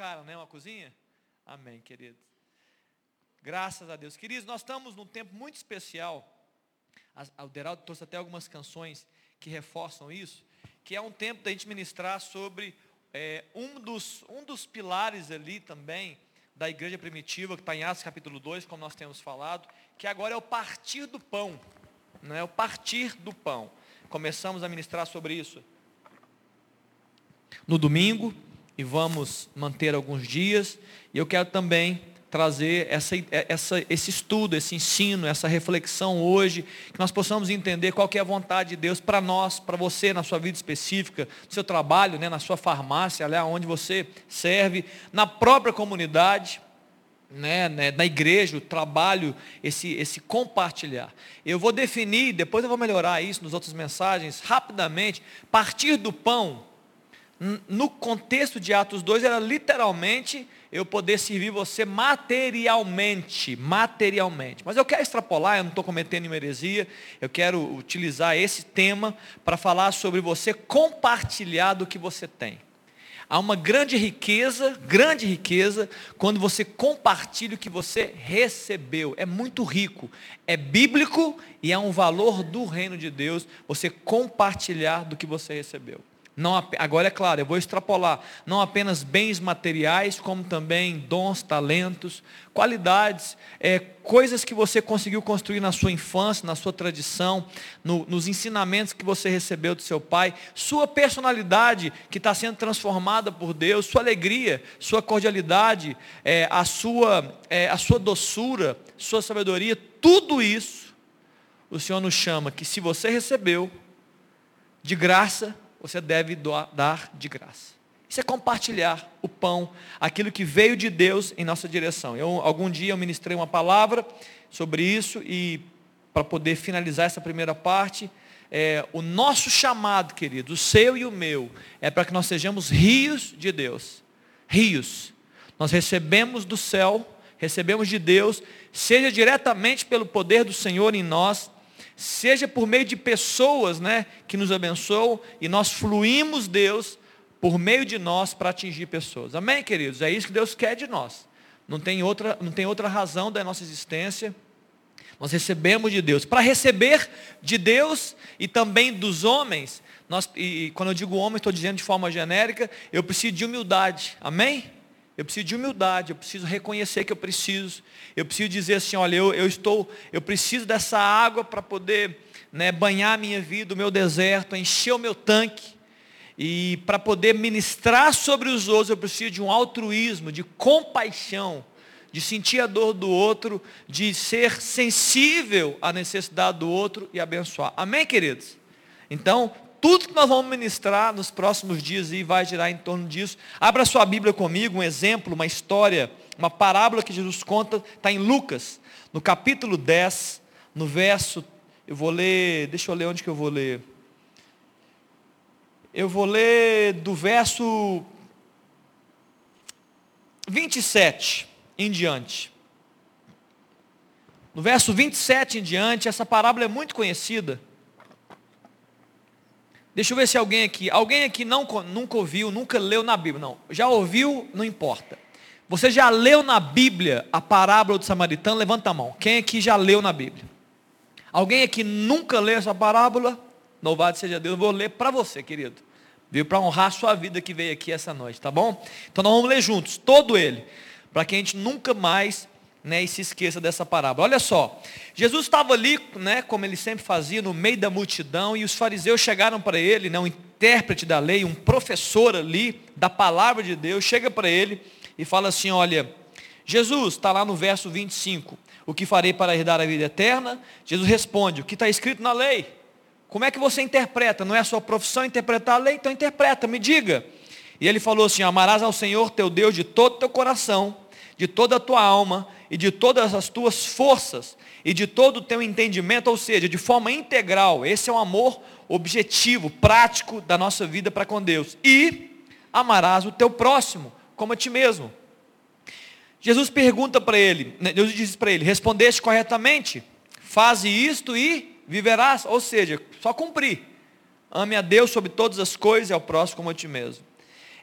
cara, né? Uma cozinha? Amém, querido. Graças a Deus. Queridos, nós estamos num tempo muito especial. O Deraldo trouxe até algumas canções que reforçam isso, que é um tempo da gente ministrar sobre é, um, dos, um dos pilares ali também da igreja primitiva, que está em Atos capítulo 2, como nós temos falado, que agora é o partir do pão. Não é o partir do pão. Começamos a ministrar sobre isso no domingo e vamos manter alguns dias. E eu quero também trazer essa, essa, esse estudo, esse ensino, essa reflexão hoje, que nós possamos entender qual que é a vontade de Deus para nós, para você, na sua vida específica, no seu trabalho, né, na sua farmácia, ali onde você serve, na própria comunidade, né, né, na igreja, o trabalho, esse, esse compartilhar. Eu vou definir, depois eu vou melhorar isso nas outras mensagens, rapidamente, partir do pão, no contexto de Atos 2, era literalmente eu poder servir você materialmente, materialmente. Mas eu quero extrapolar, eu não estou cometendo uma heresia, eu quero utilizar esse tema para falar sobre você compartilhar do que você tem. Há uma grande riqueza, grande riqueza, quando você compartilha o que você recebeu. É muito rico, é bíblico e é um valor do reino de Deus você compartilhar do que você recebeu. Não, agora é claro, eu vou extrapolar, não apenas bens materiais, como também dons, talentos, qualidades, é, coisas que você conseguiu construir na sua infância, na sua tradição, no, nos ensinamentos que você recebeu do seu pai, sua personalidade que está sendo transformada por Deus, sua alegria, sua cordialidade, é, a, sua, é, a sua doçura, sua sabedoria, tudo isso, o Senhor nos chama que se você recebeu, de graça, você deve doar, dar de graça. Isso é compartilhar o pão, aquilo que veio de Deus em nossa direção. Eu, algum dia eu ministrei uma palavra sobre isso e para poder finalizar essa primeira parte, é, o nosso chamado, querido, o seu e o meu, é para que nós sejamos rios de Deus. Rios. Nós recebemos do céu, recebemos de Deus, seja diretamente pelo poder do Senhor em nós, seja por meio de pessoas né, que nos abençoam e nós fluímos Deus por meio de nós para atingir pessoas. Amém, queridos? É isso que Deus quer de nós. Não tem outra, não tem outra razão da nossa existência. Nós recebemos de Deus. Para receber de Deus e também dos homens, nós, e quando eu digo homem, estou dizendo de forma genérica, eu preciso de humildade. Amém? Eu preciso de humildade, eu preciso reconhecer que eu preciso. Eu preciso dizer assim, olha, eu, eu estou, eu preciso dessa água para poder né, banhar a minha vida, o meu deserto, encher o meu tanque. E para poder ministrar sobre os outros, eu preciso de um altruísmo, de compaixão, de sentir a dor do outro, de ser sensível à necessidade do outro e abençoar. Amém, queridos? Então, tudo que nós vamos ministrar nos próximos dias e vai girar em torno disso. Abra sua Bíblia comigo, um exemplo, uma história, uma parábola que Jesus conta, está em Lucas, no capítulo 10, no verso, eu vou ler, deixa eu ler onde que eu vou ler. Eu vou ler do verso 27 em diante. No verso 27 em diante, essa parábola é muito conhecida. Deixa eu ver se alguém aqui, alguém aqui não, nunca ouviu, nunca leu na Bíblia. Não, já ouviu, não importa. Você já leu na Bíblia a parábola do samaritano? Levanta a mão. Quem aqui já leu na Bíblia? Alguém aqui nunca leu essa parábola? Louvado seja Deus, eu vou ler para você, querido. Viu? Para honrar a sua vida que veio aqui essa noite, tá bom? Então nós vamos ler juntos, todo ele. Para que a gente nunca mais né, e se esqueça dessa parábola. Olha só, Jesus estava ali, né, como ele sempre fazia, no meio da multidão, e os fariseus chegaram para ele, né, um intérprete da lei, um professor ali da palavra de Deus, chega para ele e fala assim: Olha, Jesus, está lá no verso 25, o que farei para herdar a vida eterna? Jesus responde: O que está escrito na lei? Como é que você interpreta? Não é a sua profissão interpretar a lei? Então interpreta, me diga. E ele falou assim: Amarás ao Senhor teu Deus de todo teu coração, de toda a tua alma e de todas as tuas forças e de todo o teu entendimento, ou seja, de forma integral. Esse é o amor objetivo, prático da nossa vida para com Deus. E amarás o teu próximo como a ti mesmo. Jesus pergunta para ele, né, Deus diz para ele: respondeste corretamente, faze isto e viverás, ou seja, só cumprir. Ame a Deus sobre todas as coisas e ao próximo como a ti mesmo.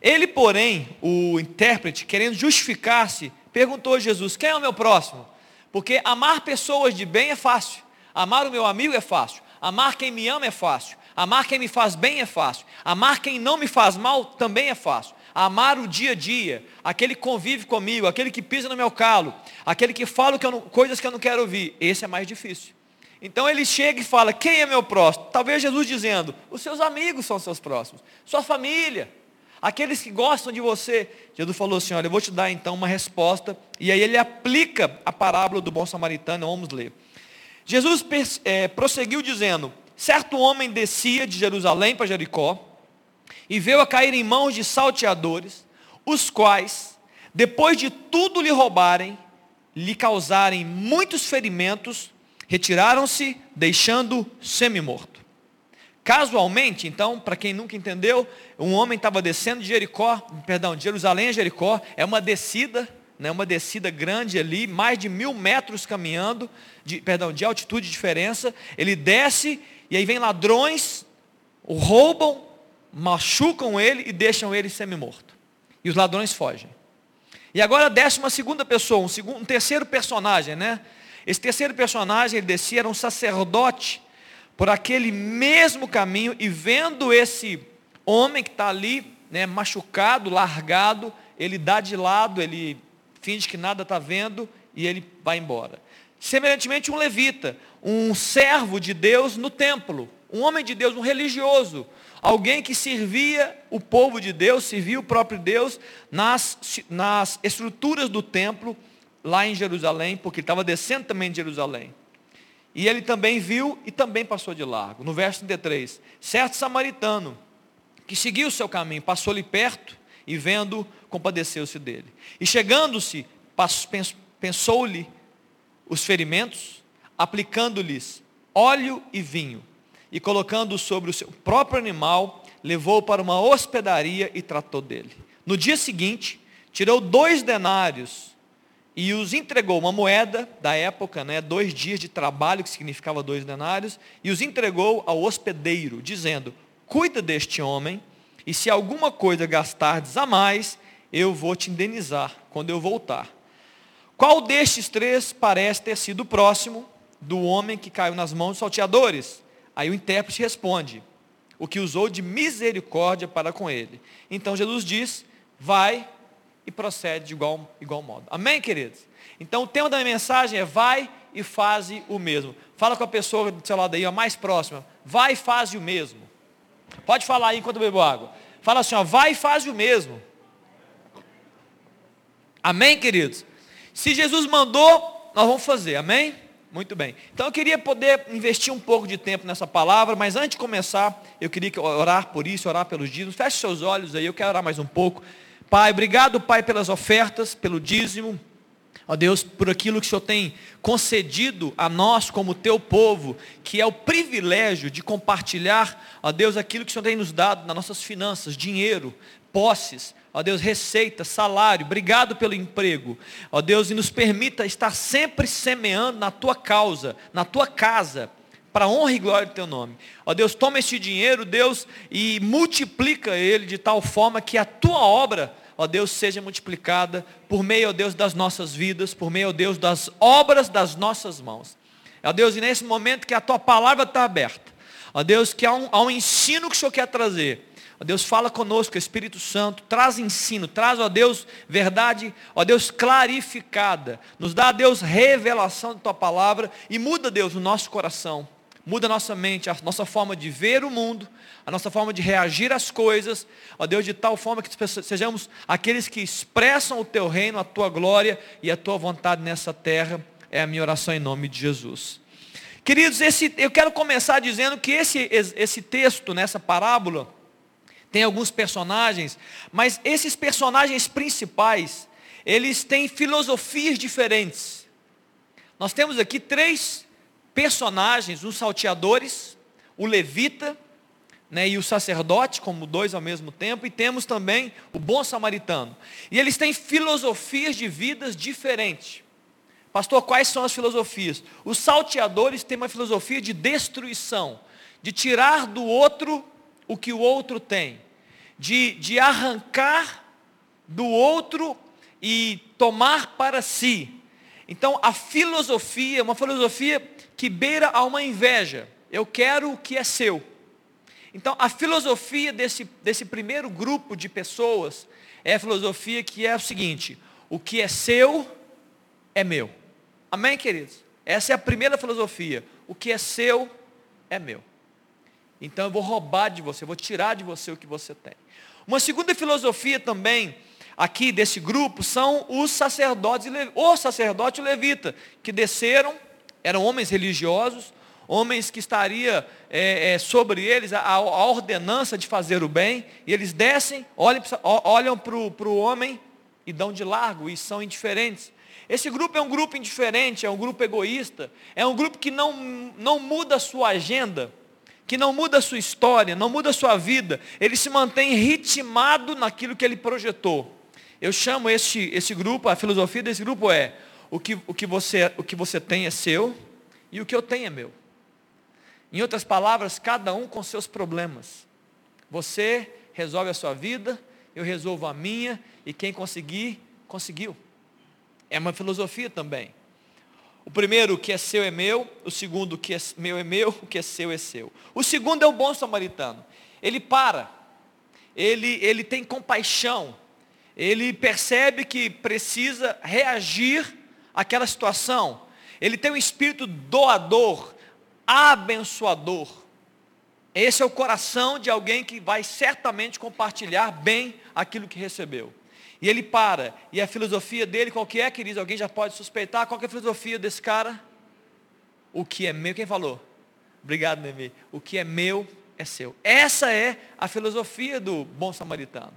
Ele, porém, o intérprete, querendo justificar-se, perguntou Jesus: Quem é o meu próximo? Porque amar pessoas de bem é fácil, amar o meu amigo é fácil, amar quem me ama é fácil, amar quem me faz bem é fácil, amar quem não me faz mal também é fácil. Amar o dia a dia, aquele que convive comigo, aquele que pisa no meu calo, aquele que fala que não, coisas que eu não quero ouvir, esse é mais difícil. Então ele chega e fala: Quem é meu próximo? Talvez Jesus dizendo: Os seus amigos são seus próximos, sua família, aqueles que gostam de você. Jesus falou assim: Olha, eu vou te dar então uma resposta. E aí ele aplica a parábola do bom samaritano. Vamos ler. Jesus é, prosseguiu dizendo: Certo homem descia de Jerusalém para Jericó e veio a cair em mãos de salteadores, os quais, depois de tudo lhe roubarem, lhe causarem muitos ferimentos, retiraram-se, deixando semi-morto. Casualmente, então, para quem nunca entendeu, um homem estava descendo de Jericó, perdão, de Jerusalém a Jericó, é uma descida, né, uma descida grande ali, mais de mil metros caminhando, de, perdão, de altitude de diferença. Ele desce e aí vem ladrões, roubam, machucam ele e deixam ele semi-morto. E os ladrões fogem. E agora desce uma segunda pessoa, um, segundo, um terceiro personagem, né? Esse terceiro personagem, ele descia, era um sacerdote, por aquele mesmo caminho, e vendo esse homem que está ali, né, machucado, largado, ele dá de lado, ele finge que nada está vendo, e ele vai embora. Semelhantemente, um levita, um servo de Deus no templo, um homem de Deus, um religioso, alguém que servia o povo de Deus, servia o próprio Deus nas, nas estruturas do templo, lá em Jerusalém, porque ele estava descendo também de Jerusalém. E ele também viu e também passou de largo. No verso 33, certo samaritano, que seguiu o seu caminho, passou-lhe perto e vendo, compadeceu-se dele. E chegando-se, pensou-lhe os ferimentos, aplicando-lhes óleo e vinho, e colocando sobre o seu próprio animal, levou para uma hospedaria e tratou dele. No dia seguinte, tirou dois denários e os entregou uma moeda da época, né, dois dias de trabalho, que significava dois denários, e os entregou ao hospedeiro, dizendo: Cuida deste homem, e se alguma coisa gastardes a mais, eu vou te indenizar quando eu voltar. Qual destes três parece ter sido próximo do homem que caiu nas mãos dos salteadores? Aí o intérprete responde: O que usou de misericórdia para com ele. Então Jesus diz: Vai e procede de igual, igual modo. Amém, queridos? Então o tema da minha mensagem é vai e faze o mesmo. Fala com a pessoa do seu lado aí, a mais próxima. Vai e faze o mesmo. Pode falar aí enquanto eu bebo água. Fala assim, ó, vai e faze o mesmo. Amém, queridos? Se Jesus mandou, nós vamos fazer. Amém? Muito bem. Então eu queria poder investir um pouco de tempo nessa palavra, mas antes de começar, eu queria orar por isso, orar pelos dias. Feche seus olhos aí, eu quero orar mais um pouco. Pai, obrigado, Pai, pelas ofertas, pelo dízimo. Ó Deus, por aquilo que o Senhor tem concedido a nós como teu povo, que é o privilégio de compartilhar, ó Deus, aquilo que o Senhor tem nos dado nas nossas finanças, dinheiro, posses, ó Deus, receita, salário. Obrigado pelo emprego. Ó Deus, e nos permita estar sempre semeando na tua causa, na tua casa, para honra e glória do teu nome. Ó Deus, toma esse dinheiro, Deus, e multiplica ele de tal forma que a tua obra, ó Deus, seja multiplicada por meio, ó Deus, das nossas vidas, por meio, ó Deus, das obras das nossas mãos. Ó Deus, e nesse momento que a tua palavra está aberta, ó Deus, que há um, há um ensino que o Senhor quer trazer. Ó Deus, fala conosco, Espírito Santo, traz ensino, traz, ó Deus, verdade, ó Deus, clarificada. Nos dá, Deus, revelação da tua palavra e muda, Deus, o nosso coração muda a nossa mente, a nossa forma de ver o mundo, a nossa forma de reagir às coisas, ó Deus, de tal forma que sejamos aqueles que expressam o teu reino, a tua glória e a tua vontade nessa terra, é a minha oração em nome de Jesus. Queridos, esse, eu quero começar dizendo que esse, esse texto, nessa parábola, tem alguns personagens, mas esses personagens principais, eles têm filosofias diferentes. Nós temos aqui três personagens, os salteadores, o levita né, e o sacerdote, como dois ao mesmo tempo, e temos também o bom samaritano. E eles têm filosofias de vidas diferentes. Pastor, quais são as filosofias? Os salteadores têm uma filosofia de destruição, de tirar do outro o que o outro tem, de, de arrancar do outro e tomar para si. Então, a filosofia, uma filosofia que beira a uma inveja. Eu quero o que é seu. Então, a filosofia desse, desse primeiro grupo de pessoas é a filosofia que é o seguinte: o que é seu é meu. Amém, queridos? Essa é a primeira filosofia. O que é seu é meu. Então eu vou roubar de você, eu vou tirar de você o que você tem. Uma segunda filosofia também aqui desse grupo são os sacerdotes, o sacerdote levita, que desceram, eram homens religiosos, homens que estaria é, é, sobre eles a, a, ordenança de fazer o bem, e eles descem, olham, olham para o homem e dão de largo, e são indiferentes. Esse grupo é um grupo indiferente, é um grupo egoísta, é um grupo que não, não muda a sua agenda, que não muda a sua história, não muda a sua vida, ele se mantém ritmado naquilo que ele projetou. Eu chamo esse, esse grupo, a filosofia desse grupo é, o que, o, que você, o que você tem é seu, e o que eu tenho é meu. Em outras palavras, cada um com seus problemas. Você resolve a sua vida, eu resolvo a minha, e quem conseguir, conseguiu. É uma filosofia também. O primeiro, o que é seu é meu. O segundo, o que é meu é meu. O que é seu é seu. O segundo é o bom samaritano. Ele para. Ele, ele tem compaixão. Ele percebe que precisa reagir àquela situação. Ele tem um espírito doador, abençoador. Esse é o coração de alguém que vai certamente compartilhar bem aquilo que recebeu. E ele para. E a filosofia dele, qual que é, queridos? Alguém já pode suspeitar? Qual que é a filosofia desse cara? O que é meu, quem falou? Obrigado, Nemi. O que é meu é seu. Essa é a filosofia do bom samaritano.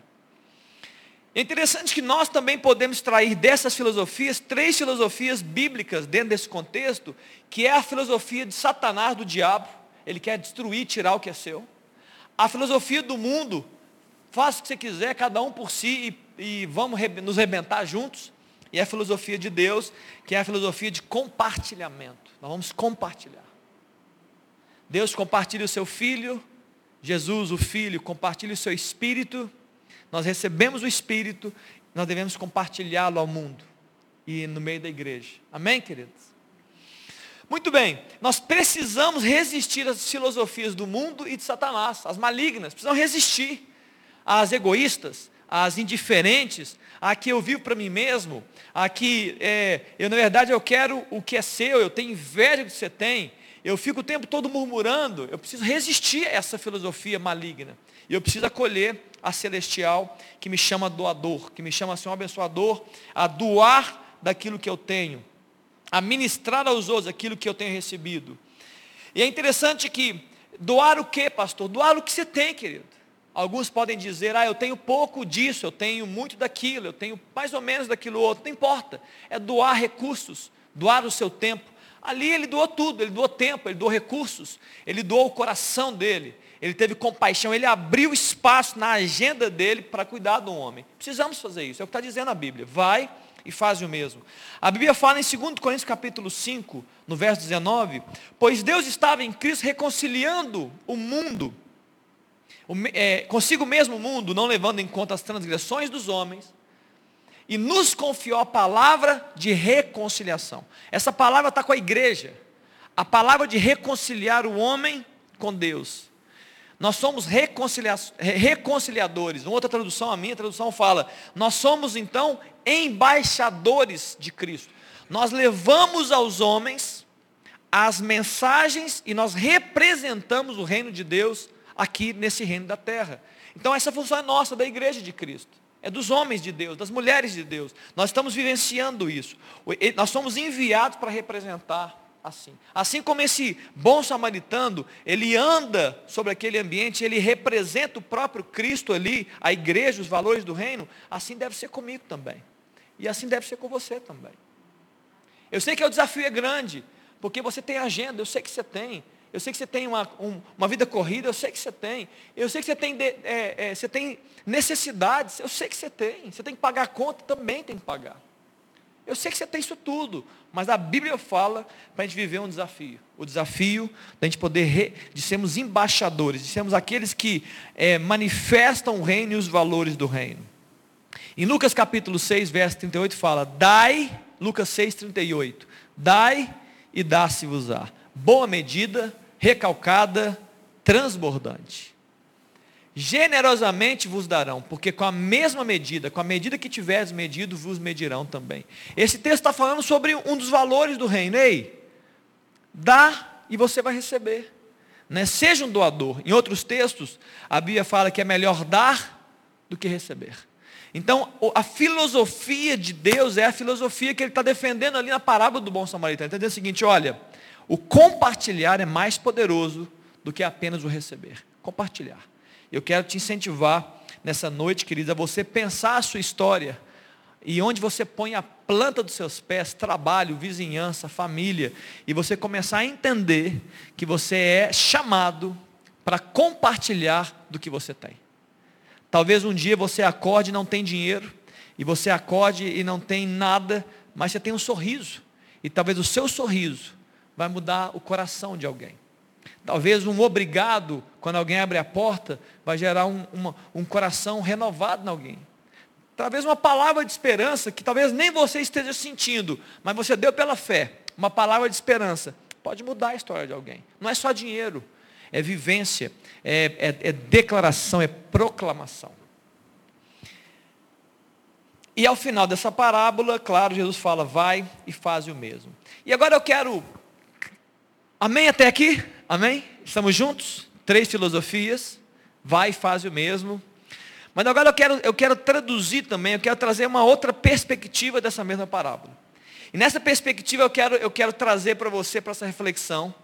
É interessante que nós também podemos extrair dessas filosofias três filosofias bíblicas dentro desse contexto, que é a filosofia de Satanás, do diabo, ele quer destruir, tirar o que é seu. A filosofia do mundo, faça o que você quiser, cada um por si, e, e vamos nos rebentar juntos. E a filosofia de Deus, que é a filosofia de compartilhamento. Nós vamos compartilhar. Deus compartilha o seu Filho, Jesus, o Filho, compartilha o seu Espírito, nós recebemos o Espírito, nós devemos compartilhá-lo ao mundo e no meio da igreja. Amém, queridos? Muito bem, nós precisamos resistir às filosofias do mundo e de Satanás, as malignas, precisamos resistir às egoístas, às indiferentes, a que eu vivo para mim mesmo, a que é, eu na verdade eu quero o que é seu, eu tenho inveja do que você tem, eu fico o tempo todo murmurando, eu preciso resistir a essa filosofia maligna. E eu preciso acolher a celestial que me chama doador, que me chama Senhor abençoador, a doar daquilo que eu tenho, a ministrar aos outros aquilo que eu tenho recebido. E é interessante que doar o que, pastor? Doar o que você tem, querido. Alguns podem dizer, ah, eu tenho pouco disso, eu tenho muito daquilo, eu tenho mais ou menos daquilo outro. Não importa. É doar recursos, doar o seu tempo. Ali ele doou tudo, ele doou tempo, ele doou recursos, ele doou o coração dele, ele teve compaixão, ele abriu espaço na agenda dele para cuidar do homem. Precisamos fazer isso, é o que está dizendo a Bíblia. Vai e faz o mesmo. A Bíblia fala em 2 Coríntios capítulo 5, no verso 19, pois Deus estava em Cristo reconciliando o mundo, é, consigo mesmo o mundo, não levando em conta as transgressões dos homens, e nos confiou a palavra de reconciliação. Essa palavra está com a igreja. A palavra de reconciliar o homem com Deus. Nós somos reconciliadores. Uma outra tradução, a minha tradução fala, nós somos então embaixadores de Cristo. Nós levamos aos homens as mensagens e nós representamos o reino de Deus aqui nesse reino da terra. Então essa função é nossa, da igreja de Cristo. É dos homens de Deus, das mulheres de Deus. Nós estamos vivenciando isso. Nós somos enviados para representar assim. Assim como esse bom samaritano, ele anda sobre aquele ambiente, ele representa o próprio Cristo ali, a igreja, os valores do reino, assim deve ser comigo também. E assim deve ser com você também. Eu sei que o desafio é grande, porque você tem agenda, eu sei que você tem. Eu sei que você tem uma, um, uma vida corrida, eu sei que você tem. Eu sei que você tem, de, é, é, você tem necessidades, eu sei que você tem. Você tem que pagar a conta, também tem que pagar. Eu sei que você tem isso tudo, mas a Bíblia fala para a gente viver um desafio. O desafio da gente poder, re, de sermos embaixadores, de sermos aqueles que é, manifestam o reino e os valores do reino. Em Lucas capítulo 6, verso 38 fala, dai, Lucas 6, 38, dai e dá-se-vos-á. Boa medida, recalcada, transbordante. Generosamente vos darão, porque com a mesma medida, com a medida que tiveres medido, vos medirão também. Esse texto está falando sobre um dos valores do reino. Ei, dá e você vai receber. Né? Seja um doador. Em outros textos, a Bíblia fala que é melhor dar do que receber. Então, a filosofia de Deus é a filosofia que ele está defendendo ali na parábola do bom samaritano. Entendeu o seguinte, olha, o compartilhar é mais poderoso do que apenas o receber. Compartilhar. Eu quero te incentivar nessa noite, querida, a você pensar a sua história e onde você põe a planta dos seus pés, trabalho, vizinhança, família, e você começar a entender que você é chamado para compartilhar do que você tem. Talvez um dia você acorde e não tem dinheiro, e você acorde e não tem nada, mas você tem um sorriso. E talvez o seu sorriso vai mudar o coração de alguém. Talvez um obrigado, quando alguém abre a porta, vai gerar um, uma, um coração renovado em alguém. Talvez uma palavra de esperança que talvez nem você esteja sentindo, mas você deu pela fé. Uma palavra de esperança pode mudar a história de alguém. Não é só dinheiro, é vivência, é, é, é declaração, é proclamação. E ao final dessa parábola, claro, Jesus fala, vai e faz o mesmo. E agora eu quero. Amém até aqui? Amém? Estamos juntos? Três filosofias. Vai faz o mesmo. Mas agora eu quero, eu quero traduzir também, eu quero trazer uma outra perspectiva dessa mesma parábola. E nessa perspectiva eu quero, eu quero trazer para você, para essa reflexão,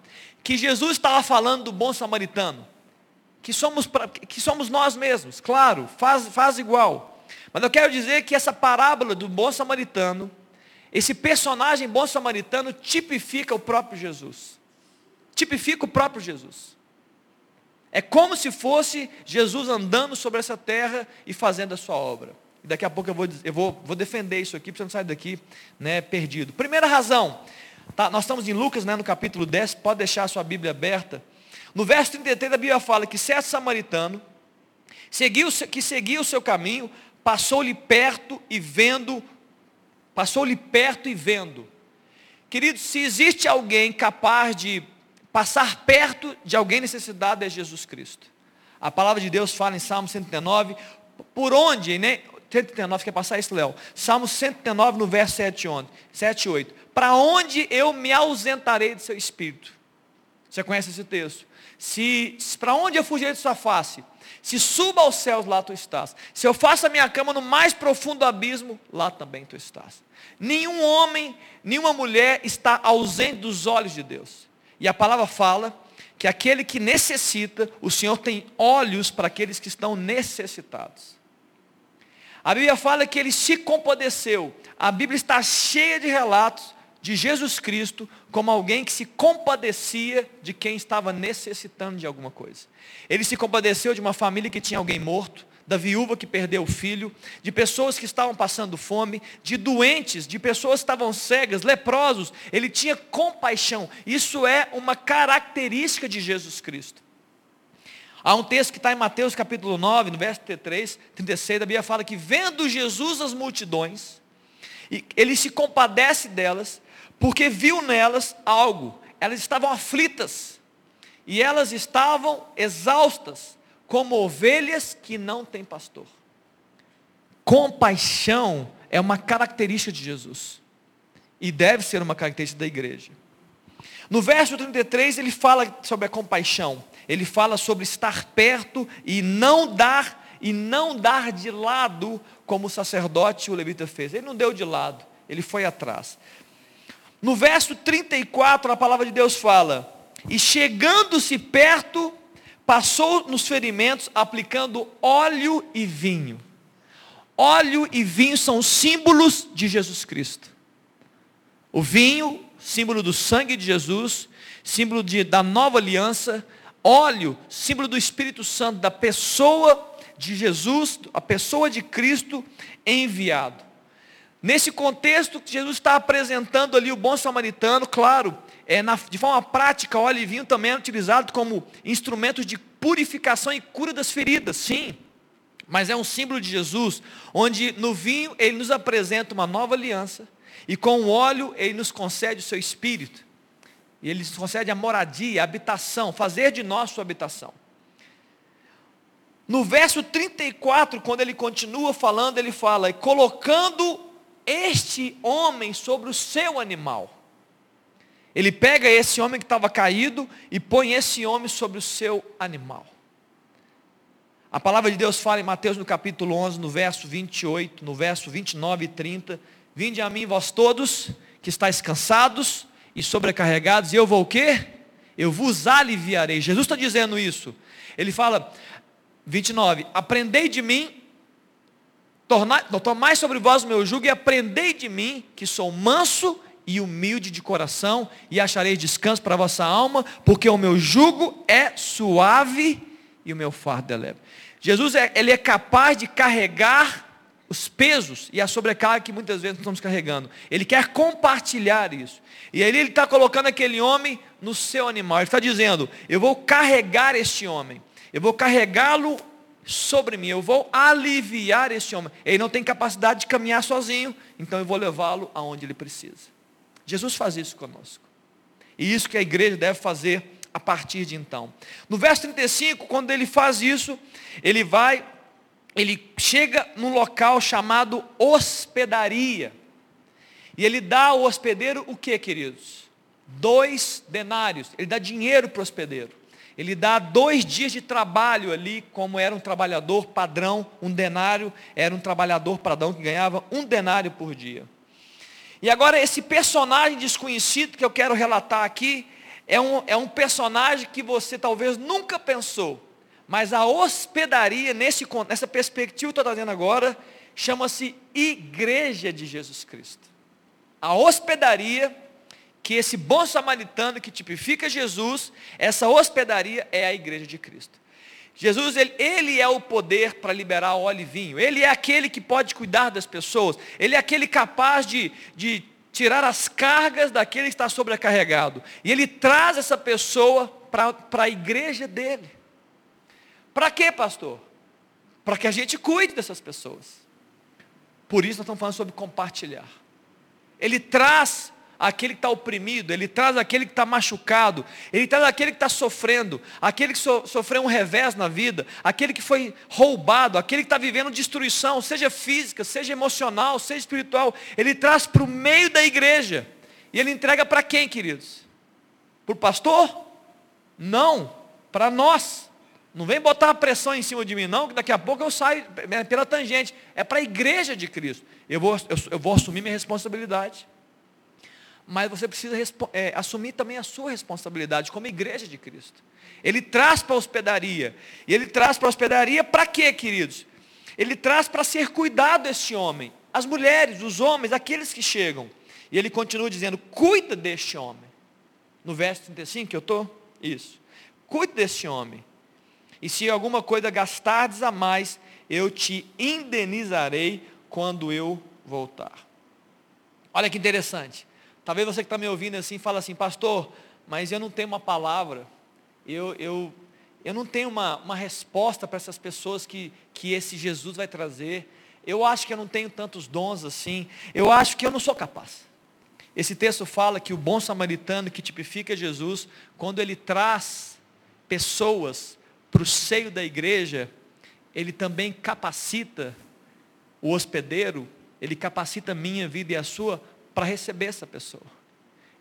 que Jesus estava falando do bom samaritano, que somos, que somos nós mesmos, claro, faz, faz igual. Mas eu quero dizer que essa parábola do bom samaritano, esse personagem bom samaritano tipifica o próprio Jesus. Tipifica o próprio Jesus. É como se fosse Jesus andando sobre essa terra e fazendo a sua obra. E daqui a pouco eu vou, eu vou, vou defender isso aqui, para você não sair daqui né, perdido. Primeira razão, Tá, nós estamos em Lucas, né, no capítulo 10, pode deixar a sua Bíblia aberta. No verso 33 a Bíblia fala que certo samaritano, seguiu, que seguia o seu caminho, passou-lhe perto e vendo, passou-lhe perto e vendo. Queridos, se existe alguém capaz de passar perto de alguém necessitado, é Jesus Cristo. A palavra de Deus fala em Salmo 139, por onde, né? 139, quer passar isso, Léo? Salmo 139, no verso 7, 7 8. Para onde eu me ausentarei do seu espírito? Você conhece esse texto? Se, para onde eu fugirei de sua face? Se suba aos céus, lá tu estás. Se eu faço a minha cama no mais profundo abismo, lá também tu estás. Nenhum homem, nenhuma mulher está ausente dos olhos de Deus. E a palavra fala que aquele que necessita, o Senhor tem olhos para aqueles que estão necessitados. A Bíblia fala que ele se compadeceu. A Bíblia está cheia de relatos de Jesus Cristo como alguém que se compadecia de quem estava necessitando de alguma coisa. Ele se compadeceu de uma família que tinha alguém morto, da viúva que perdeu o filho, de pessoas que estavam passando fome, de doentes, de pessoas que estavam cegas, leprosos. Ele tinha compaixão. Isso é uma característica de Jesus Cristo. Há um texto que está em Mateus capítulo 9, no verso 33, 36, a Bíblia fala que vendo Jesus as multidões, ele se compadece delas, porque viu nelas algo. Elas estavam aflitas, e elas estavam exaustas, como ovelhas que não têm pastor. Compaixão é uma característica de Jesus, e deve ser uma característica da igreja. No verso 33 ele fala sobre a compaixão ele fala sobre estar perto e não dar e não dar de lado como o sacerdote o levita fez. Ele não deu de lado, ele foi atrás. No verso 34 a palavra de Deus fala: "E chegando-se perto, passou nos ferimentos aplicando óleo e vinho". Óleo e vinho são símbolos de Jesus Cristo. O vinho, símbolo do sangue de Jesus, símbolo de, da nova aliança, óleo, símbolo do Espírito Santo, da pessoa de Jesus, a pessoa de Cristo enviado. Nesse contexto, Jesus está apresentando ali o bom samaritano, claro, é, na, de forma prática, óleo e vinho também é utilizado como instrumento de purificação e cura das feridas, sim. Mas é um símbolo de Jesus, onde no vinho ele nos apresenta uma nova aliança, e com o óleo ele nos concede o seu espírito. E ele nos concede a moradia, a habitação, fazer de nós sua habitação. No verso 34, quando ele continua falando, ele fala, colocando este homem sobre o seu animal. Ele pega esse homem que estava caído e põe esse homem sobre o seu animal. A palavra de Deus fala em Mateus no capítulo 11, no verso 28, no verso 29 e 30. Vinde a mim vós todos que estáis cansados e sobrecarregados, e eu vou o quê? Eu vos aliviarei. Jesus está dizendo isso. Ele fala, 29, aprendei de mim, tornai, tomai sobre vós o meu jugo e aprendei de mim, que sou manso e humilde de coração, e acharei descanso para a vossa alma, porque o meu jugo é suave e o meu fardo é leve. Jesus é, ele é capaz de carregar os pesos e a sobrecarga que muitas vezes estamos carregando. Ele quer compartilhar isso. E aí ele está colocando aquele homem no seu animal. Ele está dizendo: Eu vou carregar este homem. Eu vou carregá-lo sobre mim. Eu vou aliviar este homem. Ele não tem capacidade de caminhar sozinho. Então eu vou levá-lo aonde ele precisa. Jesus faz isso conosco. E isso que a igreja deve fazer a partir de então. No verso 35, quando ele faz isso, ele vai ele chega num local chamado hospedaria. E ele dá ao hospedeiro o que, queridos? Dois denários. Ele dá dinheiro para o hospedeiro. Ele dá dois dias de trabalho ali, como era um trabalhador padrão, um denário, era um trabalhador padrão que ganhava um denário por dia. E agora esse personagem desconhecido que eu quero relatar aqui, é um, é um personagem que você talvez nunca pensou. Mas a hospedaria, nesse, nessa perspectiva que eu estou trazendo agora, chama-se Igreja de Jesus Cristo. A hospedaria, que esse bom samaritano que tipifica Jesus, essa hospedaria é a Igreja de Cristo. Jesus, ele, ele é o poder para liberar óleo e vinho. Ele é aquele que pode cuidar das pessoas. Ele é aquele capaz de, de tirar as cargas daquele que está sobrecarregado. E ele traz essa pessoa para a igreja dele. Para quê, pastor? Para que a gente cuide dessas pessoas. Por isso nós estamos falando sobre compartilhar. Ele traz aquele que está oprimido, ele traz aquele que está machucado, ele traz aquele que está sofrendo, aquele que so, sofreu um revés na vida, aquele que foi roubado, aquele que está vivendo destruição, seja física, seja emocional, seja espiritual, ele traz para o meio da igreja. E ele entrega para quem, queridos? Para o pastor? Não, para nós. Não vem botar pressão em cima de mim, não, que daqui a pouco eu saio pela tangente. É para a igreja de Cristo. Eu vou, eu, eu vou assumir minha responsabilidade. Mas você precisa é, assumir também a sua responsabilidade como igreja de Cristo. Ele traz para a hospedaria. E ele traz para a hospedaria para quê, queridos? Ele traz para ser cuidado este homem. As mulheres, os homens, aqueles que chegam. E ele continua dizendo: cuida deste homem. No verso 35 que eu estou? Isso. Cuide deste homem. E se alguma coisa gastardes a mais, eu te indenizarei quando eu voltar. Olha que interessante. Talvez você que está me ouvindo assim, fala assim, pastor, mas eu não tenho uma palavra, eu, eu, eu não tenho uma, uma resposta para essas pessoas que, que esse Jesus vai trazer. Eu acho que eu não tenho tantos dons assim. Eu acho que eu não sou capaz. Esse texto fala que o bom samaritano que tipifica Jesus, quando ele traz pessoas para o seio da igreja, ele também capacita o hospedeiro, ele capacita a minha vida e a sua para receber essa pessoa.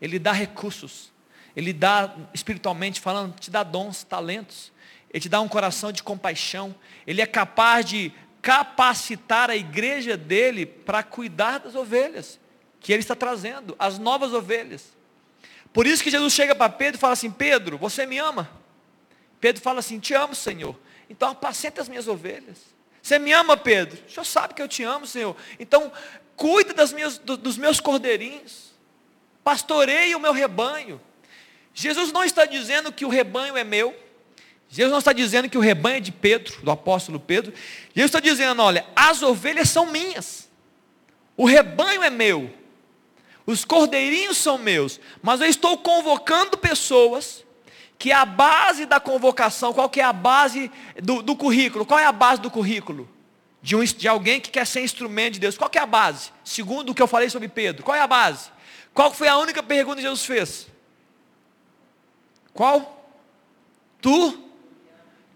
Ele dá recursos, ele dá, espiritualmente falando, te dá dons, talentos, ele te dá um coração de compaixão, ele é capaz de capacitar a igreja dele para cuidar das ovelhas que ele está trazendo, as novas ovelhas. Por isso que Jesus chega para Pedro e fala assim: Pedro, você me ama? Pedro fala assim: Te amo, Senhor. Então apacenta as minhas ovelhas. Você me ama, Pedro? O senhor sabe que eu te amo, Senhor. Então, cuida das minhas, dos meus cordeirinhos. Pastoreie o meu rebanho. Jesus não está dizendo que o rebanho é meu. Jesus não está dizendo que o rebanho é de Pedro, do apóstolo Pedro. Jesus está dizendo: olha, as ovelhas são minhas. O rebanho é meu. Os cordeirinhos são meus. Mas eu estou convocando pessoas que a base da convocação, qual que é a base do, do currículo? Qual é a base do currículo? De, um, de alguém que quer ser instrumento de Deus. Qual é a base? Segundo o que eu falei sobre Pedro. Qual é a base? Qual foi a única pergunta que Jesus fez? Qual? Tu?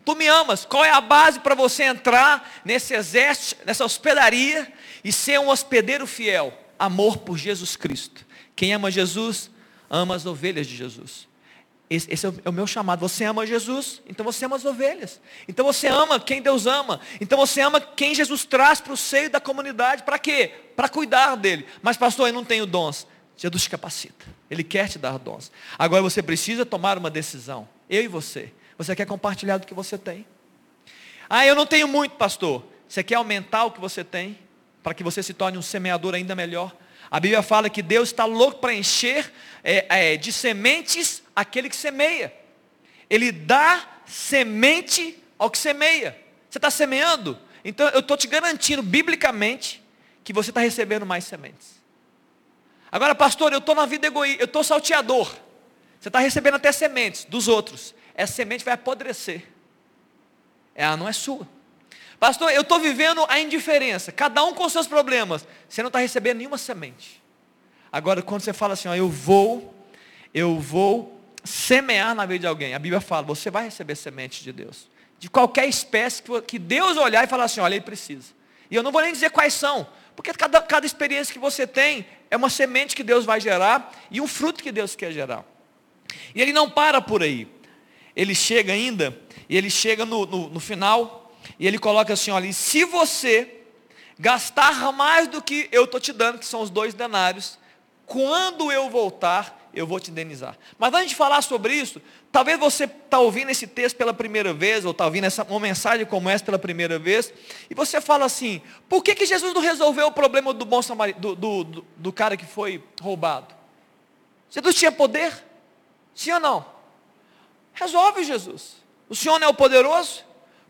Tu me amas. Qual é a base para você entrar nesse exército, nessa hospedaria e ser um hospedeiro fiel? Amor por Jesus Cristo. Quem ama Jesus, ama as ovelhas de Jesus. Esse, esse, é o meu chamado. Você ama Jesus, então você ama as ovelhas. Então você ama quem Deus ama. Então você ama quem Jesus traz para o seio da comunidade. Para quê? Para cuidar dele. Mas pastor, eu não tenho dons. Jesus te capacita. Ele quer te dar dons. Agora você precisa tomar uma decisão. Eu e você. Você quer compartilhar do que você tem? Ah, eu não tenho muito, pastor. Você quer aumentar o que você tem? Para que você se torne um semeador ainda melhor? A Bíblia fala que Deus está louco para encher é, é, de sementes aquele que semeia. Ele dá semente ao que semeia. Você está semeando? Então eu estou te garantindo, biblicamente, que você está recebendo mais sementes. Agora, pastor, eu estou na vida egoísta, eu estou salteador. Você está recebendo até sementes dos outros. Essa semente vai apodrecer. Ela não é sua. Pastor, eu estou vivendo a indiferença, cada um com seus problemas. Você não está recebendo nenhuma semente. Agora, quando você fala assim, ó, eu vou, eu vou semear na vida de alguém, a Bíblia fala, você vai receber semente de Deus. De qualquer espécie que Deus olhar e falar assim, olha, ele precisa. E eu não vou nem dizer quais são, porque cada, cada experiência que você tem é uma semente que Deus vai gerar e um fruto que Deus quer gerar. E ele não para por aí. Ele chega ainda, e ele chega no, no, no final, e ele coloca assim, olha, se você gastar mais do que eu estou te dando, que são os dois denários, quando eu voltar, eu vou te indenizar. Mas antes de falar sobre isso, talvez você está ouvindo esse texto pela primeira vez, ou está ouvindo essa, uma mensagem como essa pela primeira vez, e você fala assim, por que, que Jesus não resolveu o problema do bom do, do, do, do cara que foi roubado? Jesus tinha poder? Sim ou não? Resolve Jesus. O Senhor não é o poderoso?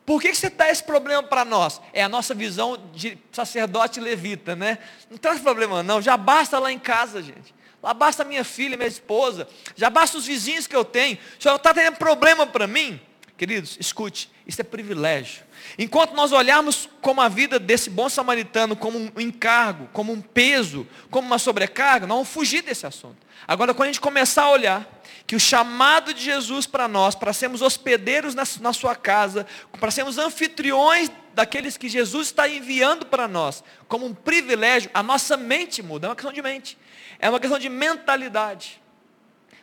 Por que, que você dá esse problema para nós? É a nossa visão de sacerdote levita, né? Não traz problema não, já basta lá em casa, gente. Lá basta minha filha, minha esposa. Já basta os vizinhos que eu tenho. O senhor está tendo problema para mim? Queridos, escute, isso é privilégio. Enquanto nós olharmos como a vida desse bom samaritano como um encargo, como um peso, como uma sobrecarga, nós vamos fugir desse assunto. Agora, quando a gente começar a olhar que o chamado de Jesus para nós, para sermos hospedeiros na sua casa, para sermos anfitriões daqueles que Jesus está enviando para nós, como um privilégio, a nossa mente muda, é uma questão de mente. É uma questão de mentalidade.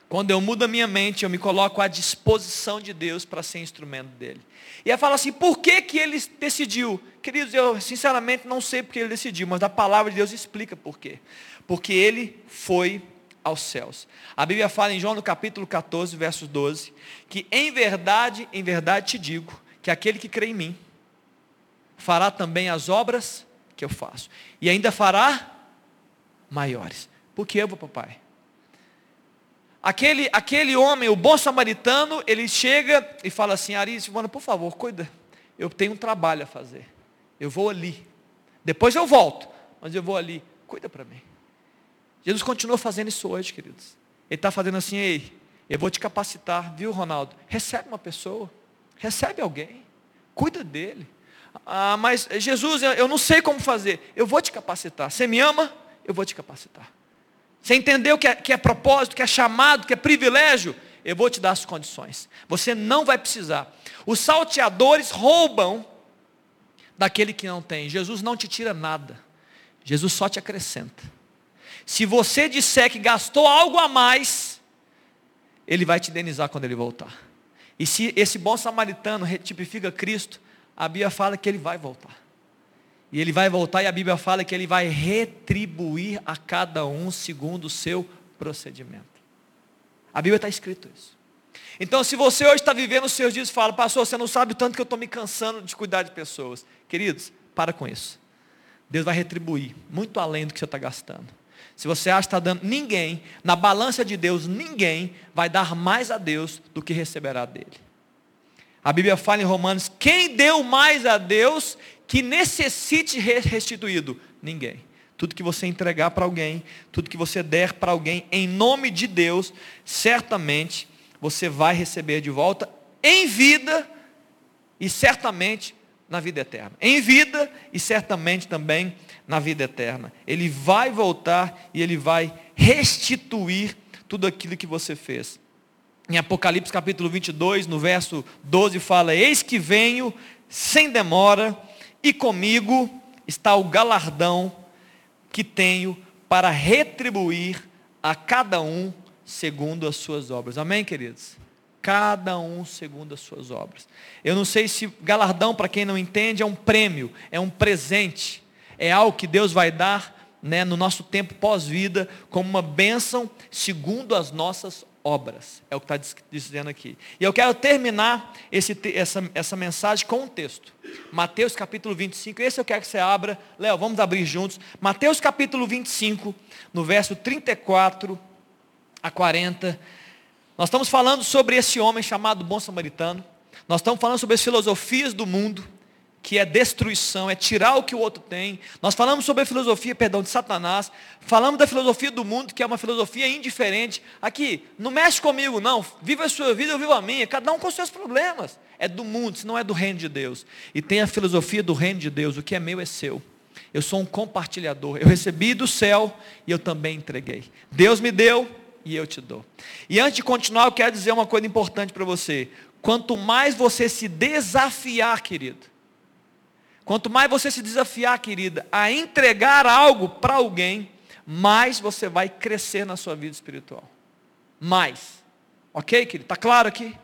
Quando eu mudo a minha mente, eu me coloco à disposição de Deus para ser instrumento dele. E ela fala assim, por que, que ele decidiu? Queridos, eu sinceramente não sei porque ele decidiu, mas a palavra de Deus explica por quê. Porque ele foi aos céus. A Bíblia fala em João no capítulo 14, verso 12, que em verdade, em verdade te digo, que aquele que crê em mim, fará também as obras que eu faço. E ainda fará maiores. Porque eu vou papai. Aquele, aquele homem, o bom samaritano, ele chega e fala assim, Ari, Silvana, por favor, cuida. Eu tenho um trabalho a fazer. Eu vou ali. Depois eu volto. Mas eu vou ali. Cuida para mim. Jesus continua fazendo isso hoje, queridos. Ele está fazendo assim, ei, eu vou te capacitar, viu, Ronaldo? Recebe uma pessoa. Recebe alguém. Cuida dele. Ah, mas Jesus, eu não sei como fazer. Eu vou te capacitar. Você me ama? Eu vou te capacitar. Você entendeu que é, que é propósito, que é chamado, que é privilégio? Eu vou te dar as condições. Você não vai precisar. Os salteadores roubam daquele que não tem. Jesus não te tira nada. Jesus só te acrescenta. Se você disser que gastou algo a mais, ele vai te indenizar quando ele voltar. E se esse bom samaritano retipifica Cristo, a Bíblia fala que ele vai voltar. E ele vai voltar e a Bíblia fala que ele vai retribuir a cada um segundo o seu procedimento. A Bíblia está escrito isso. Então, se você hoje está vivendo os seus dias e fala, pastor, você não sabe o tanto que eu estou me cansando de cuidar de pessoas. Queridos, para com isso. Deus vai retribuir muito além do que você está gastando. Se você acha que está dando, ninguém, na balança de Deus, ninguém vai dar mais a Deus do que receberá dele. A Bíblia fala em Romanos, quem deu mais a Deus, que necessite restituído? Ninguém. tudo que você entregar para alguém, tudo que você der para alguém, em nome de Deus, certamente você vai receber de volta em vida e certamente na vida eterna. Em vida e certamente também na vida eterna. Ele vai voltar e ele vai restituir tudo aquilo que você fez. Em Apocalipse capítulo 22, no verso 12, fala: Eis que venho sem demora, e comigo está o galardão que tenho para retribuir a cada um segundo as suas obras. Amém, queridos? Cada um segundo as suas obras. Eu não sei se galardão, para quem não entende, é um prêmio, é um presente, é algo que Deus vai dar né, no nosso tempo pós-vida como uma bênção segundo as nossas obras. É o que está dizendo aqui. E eu quero terminar esse, essa, essa mensagem com um texto. Mateus capítulo 25. Esse eu quero que você abra. Léo, vamos abrir juntos. Mateus capítulo 25, no verso 34 a 40. Nós estamos falando sobre esse homem chamado bom samaritano. Nós estamos falando sobre as filosofias do mundo que é destruição, é tirar o que o outro tem. Nós falamos sobre a filosofia, perdão, de Satanás. Falamos da filosofia do mundo, que é uma filosofia indiferente. Aqui, não mexe comigo, não. Viva a sua vida, eu vivo a minha. Cada um com seus problemas. É do mundo, se não é do reino de Deus. E tem a filosofia do reino de Deus. O que é meu é seu. Eu sou um compartilhador. Eu recebi do céu e eu também entreguei. Deus me deu e eu te dou. E antes de continuar, eu quero dizer uma coisa importante para você. Quanto mais você se desafiar, querido, Quanto mais você se desafiar, querida, a entregar algo para alguém, mais você vai crescer na sua vida espiritual. Mais. Ok, querido? Está claro aqui?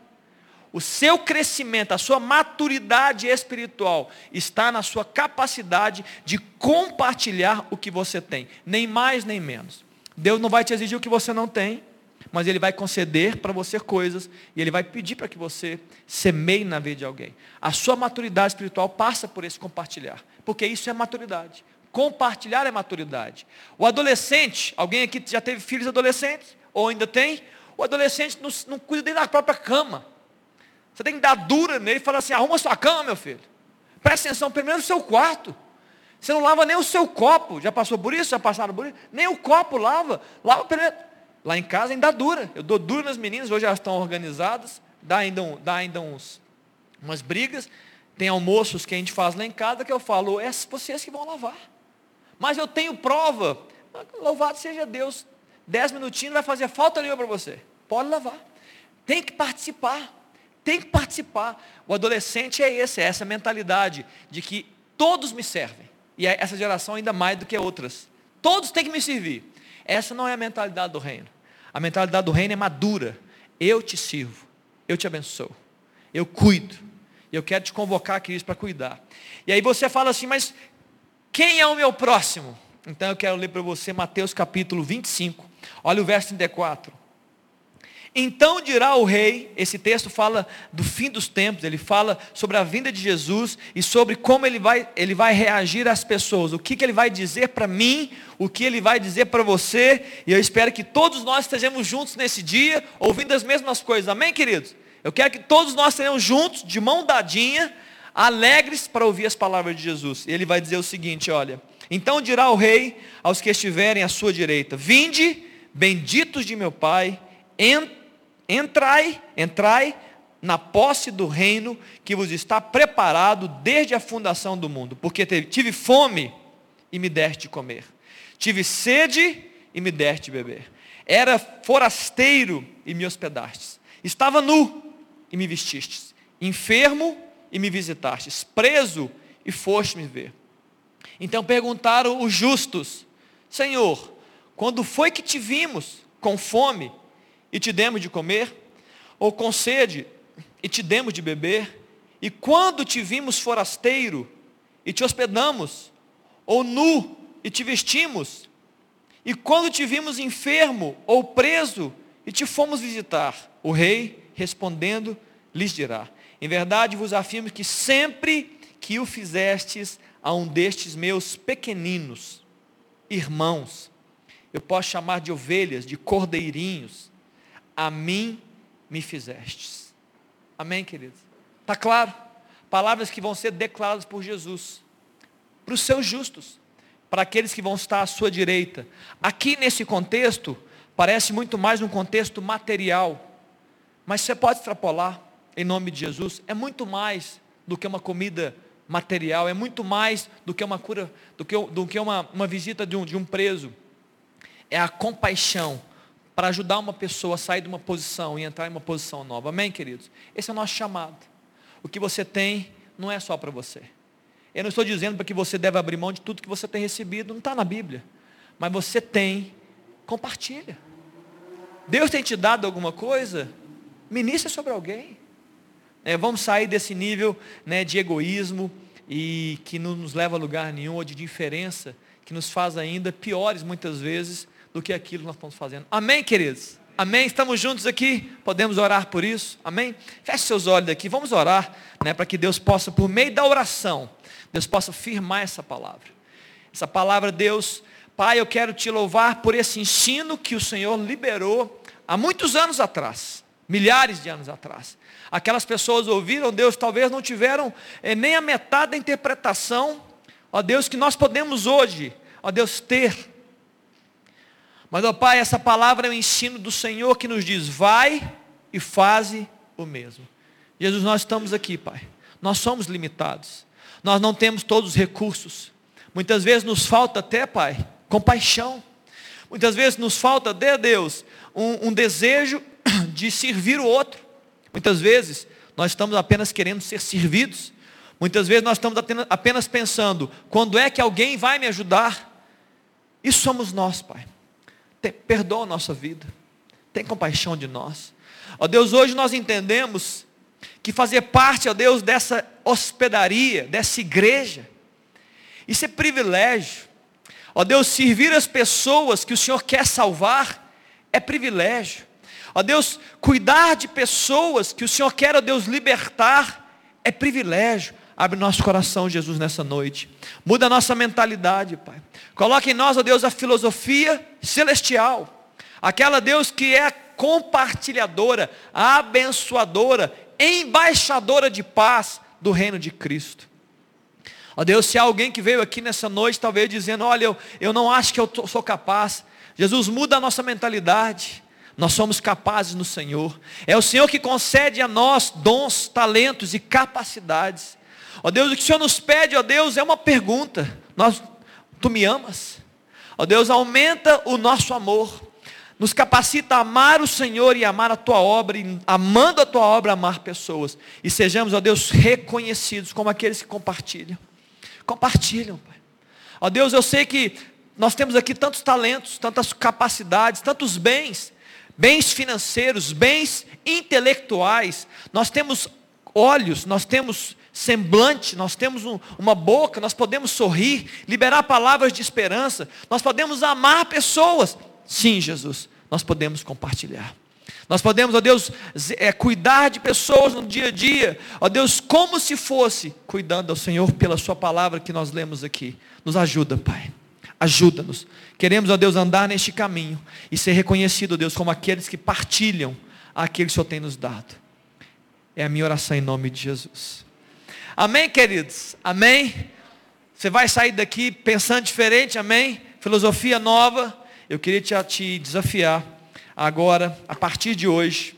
O seu crescimento, a sua maturidade espiritual está na sua capacidade de compartilhar o que você tem, nem mais nem menos. Deus não vai te exigir o que você não tem, mas Ele vai conceder para você coisas e Ele vai pedir para que você semeie na vida de alguém. A sua maturidade espiritual passa por esse compartilhar, porque isso é maturidade. Compartilhar é maturidade. O adolescente, alguém aqui já teve filhos adolescentes, ou ainda tem, o adolescente não, não cuida nem da própria cama. Você tem que dar dura nele e falar assim, arruma sua cama, meu filho. Presta atenção primeiro no seu quarto. Você não lava nem o seu copo. Já passou por isso? Já passaram por isso? Nem o copo lava. Lava primeiro. Lá em casa ainda dura. Eu dou duro nas meninas, hoje elas estão organizadas, dá ainda, um, dá ainda uns, umas brigas. Tem almoços que a gente faz lá em casa que eu falo, é vocês que vão lavar. Mas eu tenho prova. Louvado seja Deus. Dez minutinhos não vai fazer falta nenhuma para você. Pode lavar. Tem que participar. Tem que participar. O adolescente é esse, é essa mentalidade de que todos me servem. E é essa geração ainda mais do que outras. Todos têm que me servir. Essa não é a mentalidade do reino. A mentalidade do reino é madura. Eu te sirvo, eu te abençoo, eu cuido. Eu quero te convocar, queridos, para cuidar. E aí você fala assim, mas quem é o meu próximo? Então eu quero ler para você Mateus capítulo 25. Olha o verso 34. Então dirá o rei, esse texto fala do fim dos tempos, ele fala sobre a vinda de Jesus e sobre como ele vai, ele vai reagir às pessoas, o que, que ele vai dizer para mim, o que ele vai dizer para você, e eu espero que todos nós estejamos juntos nesse dia, ouvindo as mesmas coisas, amém, queridos? Eu quero que todos nós estejamos juntos, de mão dadinha, alegres para ouvir as palavras de Jesus. E ele vai dizer o seguinte: olha, então dirá o rei aos que estiverem à sua direita: Vinde, benditos de meu Pai, entre Entrai, entrai na posse do reino que vos está preparado desde a fundação do mundo. Porque tive fome e me deste de comer. Tive sede e me deste de beber. Era forasteiro e me hospedastes. Estava nu e me vestistes. Enfermo e me visitastes. Preso e foste me ver. Então perguntaram os justos: Senhor, quando foi que te vimos com fome e te demos de comer? Ou com sede e te demos de beber? E quando te vimos forasteiro e te hospedamos? Ou nu e te vestimos? E quando te vimos enfermo ou preso e te fomos visitar? O rei, respondendo, lhes dirá: Em verdade vos afirmo que sempre que o fizestes a um destes meus pequeninos irmãos, eu posso chamar de ovelhas, de cordeirinhos, a mim me fizestes. Amém, queridos? Está claro? Palavras que vão ser declaradas por Jesus para os seus justos, para aqueles que vão estar à sua direita. Aqui nesse contexto, parece muito mais um contexto material, mas você pode extrapolar, em nome de Jesus, é muito mais do que uma comida material, é muito mais do que uma cura, do que, do que uma, uma visita de um, de um preso. É a compaixão para ajudar uma pessoa a sair de uma posição e entrar em uma posição nova. Amém, queridos? Esse é o nosso chamado. O que você tem não é só para você. Eu não estou dizendo para que você deve abrir mão de tudo que você tem recebido, não está na Bíblia. Mas você tem, compartilha. Deus tem te dado alguma coisa, ministra sobre alguém. É, vamos sair desse nível né, de egoísmo e que não nos leva a lugar nenhum, ou de diferença, que nos faz ainda piores muitas vezes do que aquilo que nós estamos fazendo. Amém, queridos? Amém? Estamos juntos aqui? Podemos orar por isso? Amém? Feche seus olhos aqui, vamos orar, né, para que Deus possa, por meio da oração, Deus possa firmar essa palavra. Essa palavra, Deus, Pai, eu quero te louvar por esse ensino que o Senhor liberou há muitos anos atrás, milhares de anos atrás. Aquelas pessoas ouviram, Deus, talvez não tiveram é, nem a metade da interpretação, ó Deus, que nós podemos hoje, ó Deus, ter. Mas, ó Pai, essa palavra é o ensino do Senhor que nos diz: vai e faze o mesmo. Jesus, nós estamos aqui, Pai. Nós somos limitados nós não temos todos os recursos. Muitas vezes nos falta até, Pai, compaixão. Muitas vezes nos falta, de Deus, um, um desejo de servir o outro. Muitas vezes nós estamos apenas querendo ser servidos. Muitas vezes nós estamos apenas pensando, quando é que alguém vai me ajudar? Isso somos nós, Pai. Perdoa a nossa vida. Tem compaixão de nós. Ó Deus, hoje nós entendemos que fazer parte, ó Deus, dessa hospedaria, dessa igreja. Isso é privilégio. Ó Deus, servir as pessoas que o Senhor quer salvar é privilégio. Ó Deus, cuidar de pessoas que o Senhor quer, ó Deus, libertar é privilégio. Abre nosso coração, Jesus, nessa noite. Muda a nossa mentalidade, Pai. Coloque em nós, ó Deus, a filosofia celestial. Aquela, Deus, que é compartilhadora, abençoadora embaixadora de paz do reino de Cristo. Ó Deus, se há alguém que veio aqui nessa noite, talvez dizendo, olha, eu, eu não acho que eu tô, sou capaz. Jesus, muda a nossa mentalidade. Nós somos capazes no Senhor. É o Senhor que concede a nós dons, talentos e capacidades. Ó Deus, o que o Senhor nos pede, ó Deus, é uma pergunta. Nós, tu me amas? Ó Deus, aumenta o nosso amor nos capacita a amar o Senhor e amar a tua obra, e amando a tua obra, amar pessoas. E sejamos, ó Deus, reconhecidos como aqueles que compartilham. Compartilham, Pai. Ó Deus, eu sei que nós temos aqui tantos talentos, tantas capacidades, tantos bens, bens financeiros, bens intelectuais. Nós temos olhos, nós temos semblante, nós temos um, uma boca, nós podemos sorrir, liberar palavras de esperança, nós podemos amar pessoas. Sim, Jesus, nós podemos compartilhar. Nós podemos, ó Deus, é, cuidar de pessoas no dia a dia, ó Deus, como se fosse cuidando ao Senhor pela Sua palavra que nós lemos aqui. Nos ajuda, Pai. Ajuda-nos. Queremos, ó Deus, andar neste caminho e ser reconhecido, ó Deus, como aqueles que partilham aquilo que o Senhor tem nos dado. É a minha oração em nome de Jesus. Amém, queridos? Amém? Você vai sair daqui pensando diferente, amém? Filosofia nova eu queria te, te desafiar agora, a partir de hoje,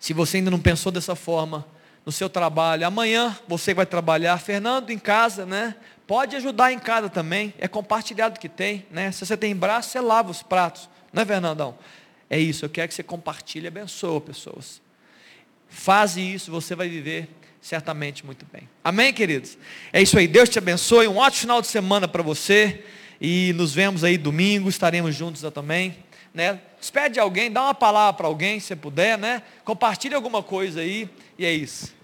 se você ainda não pensou dessa forma, no seu trabalho, amanhã você vai trabalhar, Fernando em casa, né? Pode ajudar em casa também, é compartilhado que tem, né? Se você tem braço, você lava os pratos, não é Fernandão? É isso, eu quero que você compartilhe abençoe pessoas. Faze isso, você vai viver certamente muito bem. Amém, queridos? É isso aí, Deus te abençoe, um ótimo final de semana para você. E nos vemos aí domingo, estaremos juntos também. Né? Despede alguém, dá uma palavra para alguém, se puder, né? Compartilhe alguma coisa aí. E é isso.